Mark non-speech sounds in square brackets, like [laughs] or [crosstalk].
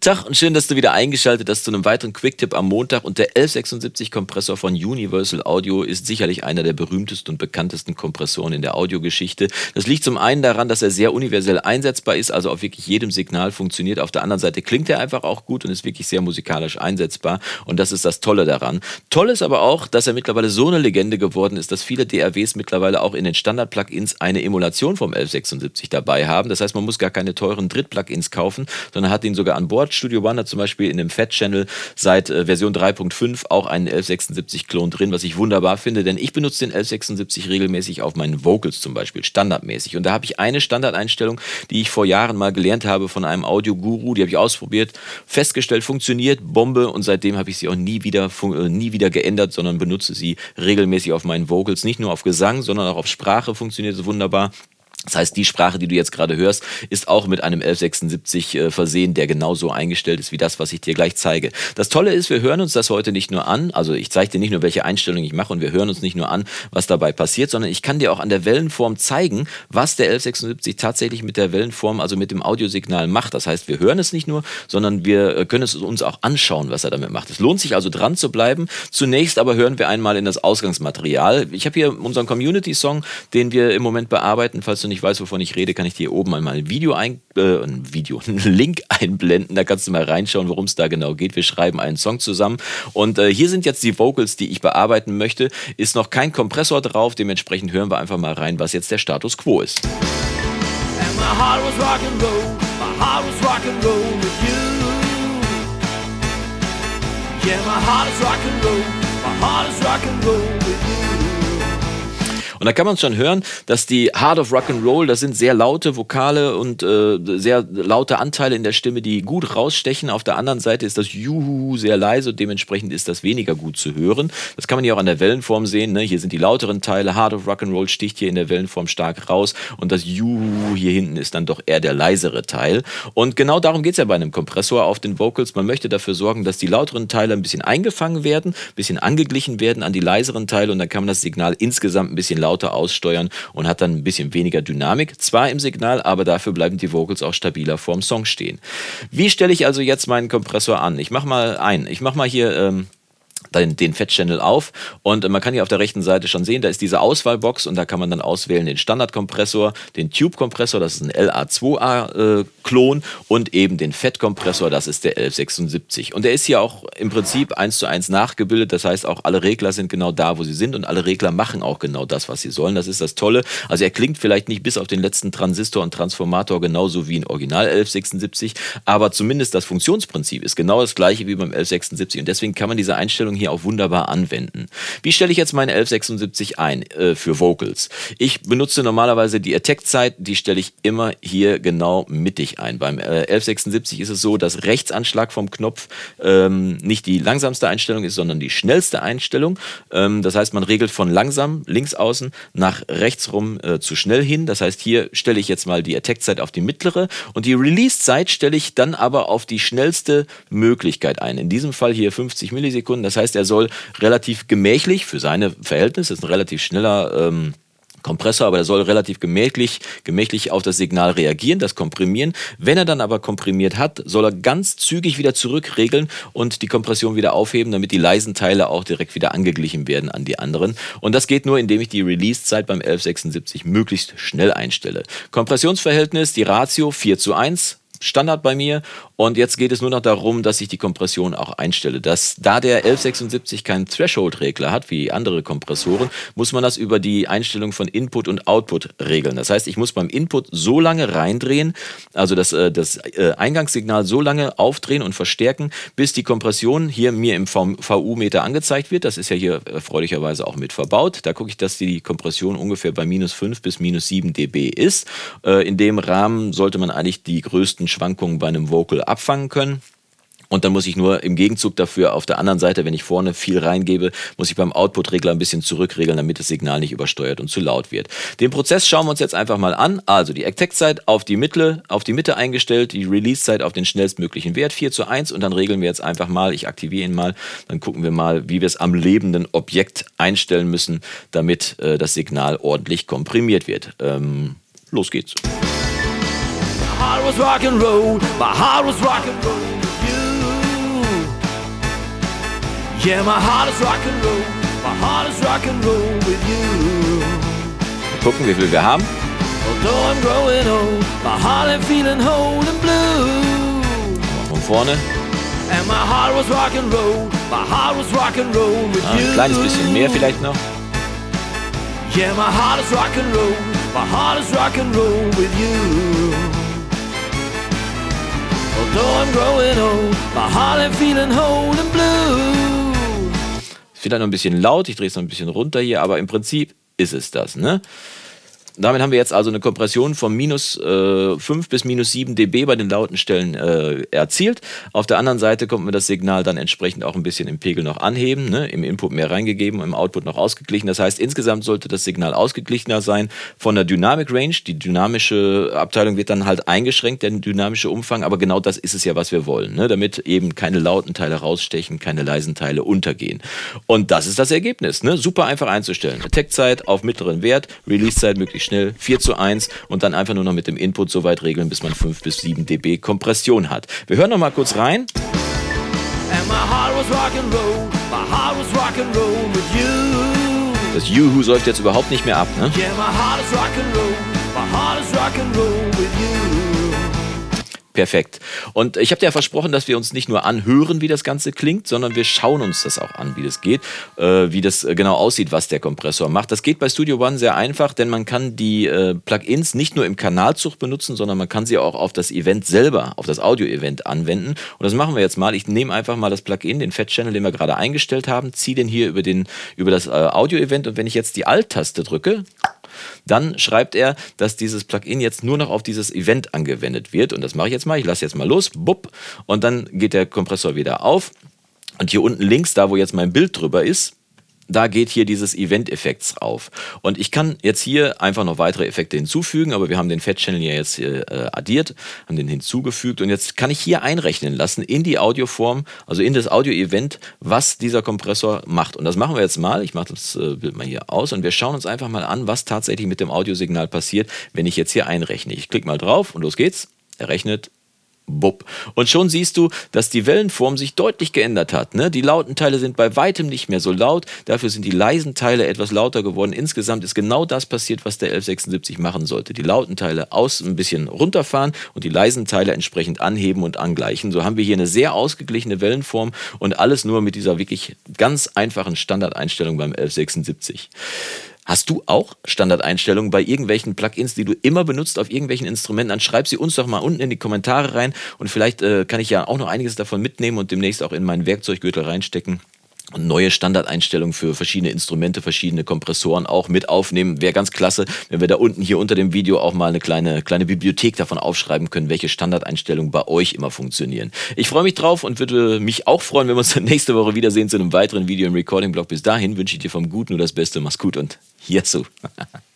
Tag und schön, dass du wieder eingeschaltet hast zu einem weiteren Quicktip am Montag. Und der 1176 Kompressor von Universal Audio ist sicherlich einer der berühmtesten und bekanntesten Kompressoren in der Audiogeschichte. Das liegt zum einen daran, dass er sehr universell einsetzbar ist, also auf wirklich jedem Signal funktioniert. Auf der anderen Seite klingt er einfach auch gut und ist wirklich sehr musikalisch einsetzbar. Und das ist das Tolle daran. Toll ist aber auch, dass er mittlerweile so eine Legende geworden ist, dass viele DRWs mittlerweile auch in den Standard-Plugins eine Emulation vom 1176 dabei haben. Das heißt, man muss gar keine teuren Dritt-Plugins kaufen, sondern hat ihn sogar an Bord Studio One hat zum Beispiel in dem Fat-Channel seit äh, Version 3.5 auch einen 1176-Klon drin, was ich wunderbar finde, denn ich benutze den 1176 regelmäßig auf meinen Vocals zum Beispiel, standardmäßig. Und da habe ich eine Standardeinstellung, die ich vor Jahren mal gelernt habe von einem Audio-Guru, die habe ich ausprobiert, festgestellt, funktioniert, Bombe und seitdem habe ich sie auch nie wieder, äh, nie wieder geändert, sondern benutze sie regelmäßig auf meinen Vocals, nicht nur auf Gesang, sondern auch auf Sprache funktioniert es wunderbar. Das heißt, die Sprache, die du jetzt gerade hörst, ist auch mit einem 1176 äh, versehen, der genauso eingestellt ist wie das, was ich dir gleich zeige. Das Tolle ist, wir hören uns das heute nicht nur an, also ich zeige dir nicht nur, welche Einstellungen ich mache und wir hören uns nicht nur an, was dabei passiert, sondern ich kann dir auch an der Wellenform zeigen, was der 1176 tatsächlich mit der Wellenform, also mit dem Audiosignal macht. Das heißt, wir hören es nicht nur, sondern wir äh, können es uns auch anschauen, was er damit macht. Es lohnt sich also dran zu bleiben. Zunächst aber hören wir einmal in das Ausgangsmaterial. Ich habe hier unseren Community-Song, den wir im Moment bearbeiten, falls du nicht weißt, wovon ich rede, kann ich dir oben einmal ein Video ein, äh, ein Video, [laughs] einen Link einblenden. Da kannst du mal reinschauen, worum es da genau geht. Wir schreiben einen Song zusammen. Und äh, hier sind jetzt die Vocals, die ich bearbeiten möchte. Ist noch kein Kompressor drauf, dementsprechend hören wir einfach mal rein, was jetzt der Status quo ist. And my heart was rock and roll, my heart was rock and roll with you. Yeah, my heart is rock and roll, my heart is rock and roll with you. Und da kann man schon hören, dass die Heart of Rock and Roll, das sind sehr laute Vokale und äh, sehr laute Anteile in der Stimme, die gut rausstechen. Auf der anderen Seite ist das Juhu sehr leise und dementsprechend ist das weniger gut zu hören. Das kann man hier auch an der Wellenform sehen. Ne? Hier sind die lauteren Teile. Heart of Rock and Roll sticht hier in der Wellenform stark raus und das Juhu hier hinten ist dann doch eher der leisere Teil. Und genau darum geht es ja bei einem Kompressor auf den Vocals. Man möchte dafür sorgen, dass die lauteren Teile ein bisschen eingefangen werden, ein bisschen angeglichen werden an die leiseren Teile und dann kann man das Signal insgesamt ein bisschen lauter lauter aussteuern und hat dann ein bisschen weniger Dynamik. Zwar im Signal, aber dafür bleiben die Vocals auch stabiler vorm Song stehen. Wie stelle ich also jetzt meinen Kompressor an? Ich mache mal ein. Ich mache mal hier ähm, den, den Fat-Channel auf und man kann hier auf der rechten Seite schon sehen, da ist diese Auswahlbox und da kann man dann auswählen den Standardkompressor, den Tube-Kompressor, das ist ein LA2A-Klon äh, und eben den Fett-Kompressor, das ist der 1176. Und der ist hier auch im Prinzip eins zu eins nachgebildet, das heißt auch alle Regler sind genau da, wo sie sind und alle Regler machen auch genau das, was sie sollen. Das ist das Tolle. Also er klingt vielleicht nicht bis auf den letzten Transistor und Transformator genauso wie ein Original 1176, aber zumindest das Funktionsprinzip ist genau das gleiche wie beim 1176 und deswegen kann man diese Einstellung hier auch wunderbar anwenden. Wie stelle ich jetzt meine 1176 ein äh, für Vocals? Ich benutze normalerweise die Attack-Zeit, die stelle ich immer hier genau mittig ein. Beim äh, 1176 ist es so, dass Rechtsanschlag vom Knopf ähm, nicht die langsamste Einstellung ist, sondern die schnellste Einstellung. Ähm, das heißt, man regelt von langsam links außen nach rechts rum äh, zu schnell hin. Das heißt, hier stelle ich jetzt mal die Attack-Zeit auf die mittlere und die Release-Zeit stelle ich dann aber auf die schnellste Möglichkeit ein. In diesem Fall hier 50 Millisekunden. Das heißt, heißt, er soll relativ gemächlich für seine Verhältnisse, ist ein relativ schneller ähm, Kompressor, aber er soll relativ gemächlich, gemächlich auf das Signal reagieren, das komprimieren. Wenn er dann aber komprimiert hat, soll er ganz zügig wieder zurückregeln und die Kompression wieder aufheben, damit die leisen Teile auch direkt wieder angeglichen werden an die anderen. Und das geht nur, indem ich die Release-Zeit beim 1176 möglichst schnell einstelle. Kompressionsverhältnis, die Ratio 4 zu 1, Standard bei mir. Und jetzt geht es nur noch darum, dass ich die Kompression auch einstelle. Das, da der 1176 keinen Threshold-Regler hat, wie andere Kompressoren, muss man das über die Einstellung von Input und Output regeln. Das heißt, ich muss beim Input so lange reindrehen, also das, äh, das äh, Eingangssignal so lange aufdrehen und verstärken, bis die Kompression hier mir im VU-Meter angezeigt wird. Das ist ja hier erfreulicherweise auch mit verbaut. Da gucke ich, dass die Kompression ungefähr bei minus 5 bis minus 7 dB ist. Äh, in dem Rahmen sollte man eigentlich die größten Schwankungen bei einem Vocal abfangen können. Und dann muss ich nur im Gegenzug dafür auf der anderen Seite, wenn ich vorne viel reingebe, muss ich beim Output-Regler ein bisschen zurückregeln, damit das Signal nicht übersteuert und zu laut wird. Den Prozess schauen wir uns jetzt einfach mal an. Also die Attack-Zeit auf die Mitte, auf die Mitte eingestellt, die Release-Zeit auf den schnellstmöglichen Wert 4 zu 1 und dann regeln wir jetzt einfach mal, ich aktiviere ihn mal, dann gucken wir mal, wie wir es am lebenden Objekt einstellen müssen, damit äh, das Signal ordentlich komprimiert wird. Ähm, los geht's heart was rock and roll. My heart was rock and roll. With you. Yeah, my heart is rock and roll. My heart is rock and roll with you. Mal gucken, wie viel wir haben. Although I'm growing old, my heart I'm feeling whole and blue. Von vorne. And my heart was rock and roll. My heart was rock and roll with ah, Ein kleines bisschen mehr vielleicht noch. Yeah, my heart is rock and roll. My heart is rock and roll with you. Although I'm growing old, my heart ain't feeling whole and blue. Vielleicht noch ein bisschen laut, ich drehe es noch ein bisschen runter hier, aber im Prinzip ist es das, ne? Damit haben wir jetzt also eine Kompression von minus äh, 5 bis minus 7 dB bei den lauten Stellen äh, erzielt. Auf der anderen Seite konnten wir das Signal dann entsprechend auch ein bisschen im Pegel noch anheben, ne? im Input mehr reingegeben, im Output noch ausgeglichen. Das heißt, insgesamt sollte das Signal ausgeglichener sein von der Dynamic Range. Die dynamische Abteilung wird dann halt eingeschränkt, der dynamische Umfang, aber genau das ist es ja, was wir wollen, ne? damit eben keine lauten Teile rausstechen, keine leisen Teile untergehen. Und das ist das Ergebnis. Ne? Super einfach einzustellen. Attack-Zeit auf mittleren Wert, Release-Zeit möglichst schnell 4 zu 1 und dann einfach nur noch mit dem Input so weit regeln, bis man 5 bis 7 dB Kompression hat. Wir hören noch mal kurz rein. Das Juhu säuft jetzt überhaupt nicht mehr ab, ne? Yeah, my heart is rock and roll. My heart is rock and roll with you. Perfekt. Und ich habe dir ja versprochen, dass wir uns nicht nur anhören, wie das Ganze klingt, sondern wir schauen uns das auch an, wie das geht, äh, wie das äh, genau aussieht, was der Kompressor macht. Das geht bei Studio One sehr einfach, denn man kann die äh, Plugins nicht nur im Kanalzug benutzen, sondern man kann sie auch auf das Event selber, auf das Audio-Event anwenden. Und das machen wir jetzt mal. Ich nehme einfach mal das Plugin, den Fat-Channel, den wir gerade eingestellt haben, ziehe den hier über, den, über das äh, Audio-Event und wenn ich jetzt die Alt-Taste drücke, dann schreibt er, dass dieses Plugin jetzt nur noch auf dieses Event angewendet wird. Und das mache ich jetzt mal. Ich lasse jetzt mal los. Bupp. Und dann geht der Kompressor wieder auf. Und hier unten links, da wo jetzt mein Bild drüber ist, da geht hier dieses Event-Effekts auf. Und ich kann jetzt hier einfach noch weitere Effekte hinzufügen, aber wir haben den Fat-Channel ja jetzt äh, addiert, haben den hinzugefügt und jetzt kann ich hier einrechnen lassen in die Audioform, also in das Audio-Event, was dieser Kompressor macht. Und das machen wir jetzt mal. Ich mache das äh, Bild mal hier aus und wir schauen uns einfach mal an, was tatsächlich mit dem Audiosignal passiert, wenn ich jetzt hier einrechne. Ich klicke mal drauf und los geht's. Er rechnet Bub. Und schon siehst du, dass die Wellenform sich deutlich geändert hat. Ne? Die lauten Teile sind bei weitem nicht mehr so laut, dafür sind die leisen Teile etwas lauter geworden. Insgesamt ist genau das passiert, was der 1176 machen sollte. Die lauten Teile aus ein bisschen runterfahren und die leisen Teile entsprechend anheben und angleichen. So haben wir hier eine sehr ausgeglichene Wellenform und alles nur mit dieser wirklich ganz einfachen Standardeinstellung beim 1176. Hast du auch Standardeinstellungen bei irgendwelchen Plugins, die du immer benutzt auf irgendwelchen Instrumenten? Dann schreib sie uns doch mal unten in die Kommentare rein und vielleicht äh, kann ich ja auch noch einiges davon mitnehmen und demnächst auch in meinen Werkzeuggürtel reinstecken neue Standardeinstellungen für verschiedene Instrumente, verschiedene Kompressoren auch mit aufnehmen. Wäre ganz klasse, wenn wir da unten hier unter dem Video auch mal eine kleine, kleine Bibliothek davon aufschreiben können, welche Standardeinstellungen bei euch immer funktionieren. Ich freue mich drauf und würde mich auch freuen, wenn wir uns dann [laughs] nächste Woche wiedersehen zu einem weiteren Video im Recording-Blog. Bis dahin wünsche ich dir vom Guten nur das Beste. Mach's gut und hier so. [laughs]